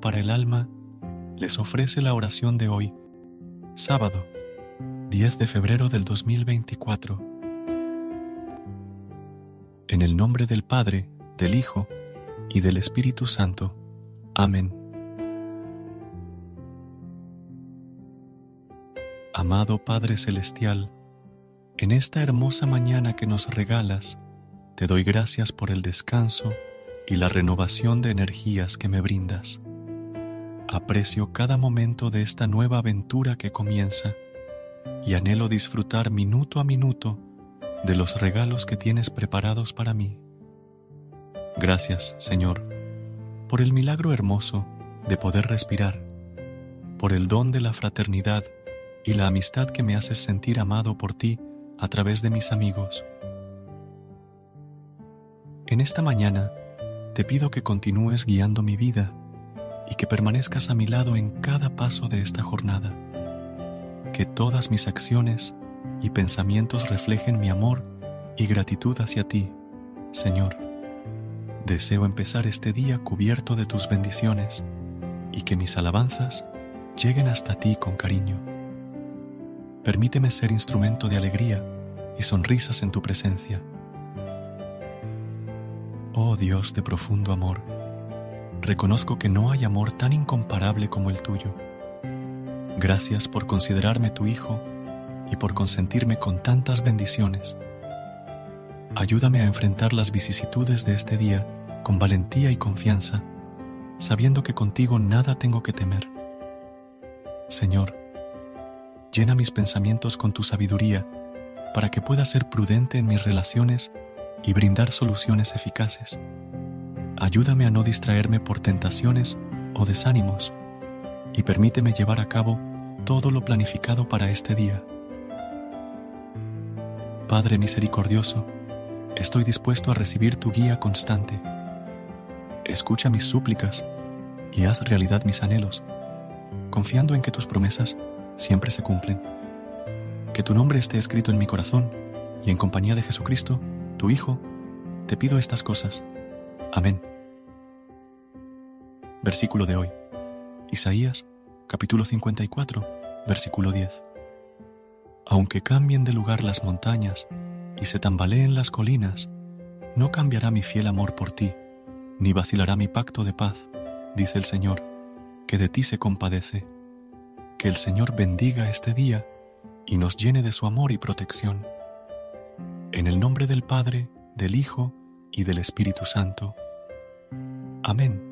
Para el alma les ofrece la oración de hoy, sábado 10 de febrero del 2024. En el nombre del Padre, del Hijo y del Espíritu Santo. Amén. Amado Padre Celestial, en esta hermosa mañana que nos regalas, te doy gracias por el descanso y la renovación de energías que me brindas. Aprecio cada momento de esta nueva aventura que comienza y anhelo disfrutar minuto a minuto de los regalos que tienes preparados para mí. Gracias, Señor, por el milagro hermoso de poder respirar, por el don de la fraternidad y la amistad que me haces sentir amado por ti a través de mis amigos. En esta mañana te pido que continúes guiando mi vida y que permanezcas a mi lado en cada paso de esta jornada. Que todas mis acciones y pensamientos reflejen mi amor y gratitud hacia ti, Señor. Deseo empezar este día cubierto de tus bendiciones y que mis alabanzas lleguen hasta ti con cariño. Permíteme ser instrumento de alegría y sonrisas en tu presencia. Oh Dios de profundo amor, reconozco que no hay amor tan incomparable como el tuyo. Gracias por considerarme tu Hijo y por consentirme con tantas bendiciones. Ayúdame a enfrentar las vicisitudes de este día con valentía y confianza, sabiendo que contigo nada tengo que temer. Señor, llena mis pensamientos con tu sabiduría para que pueda ser prudente en mis relaciones y brindar soluciones eficaces. Ayúdame a no distraerme por tentaciones o desánimos y permíteme llevar a cabo todo lo planificado para este día. Padre misericordioso, estoy dispuesto a recibir tu guía constante. Escucha mis súplicas y haz realidad mis anhelos, confiando en que tus promesas siempre se cumplen. Que tu nombre esté escrito en mi corazón y en compañía de Jesucristo, tu Hijo, te pido estas cosas. Amén. Versículo de hoy. Isaías, capítulo 54, versículo 10. Aunque cambien de lugar las montañas y se tambaleen las colinas, no cambiará mi fiel amor por ti, ni vacilará mi pacto de paz, dice el Señor, que de ti se compadece. Que el Señor bendiga este día y nos llene de su amor y protección. En el nombre del Padre, del Hijo y del Espíritu Santo. Amén.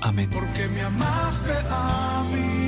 Amén. Porque me amaste a mí,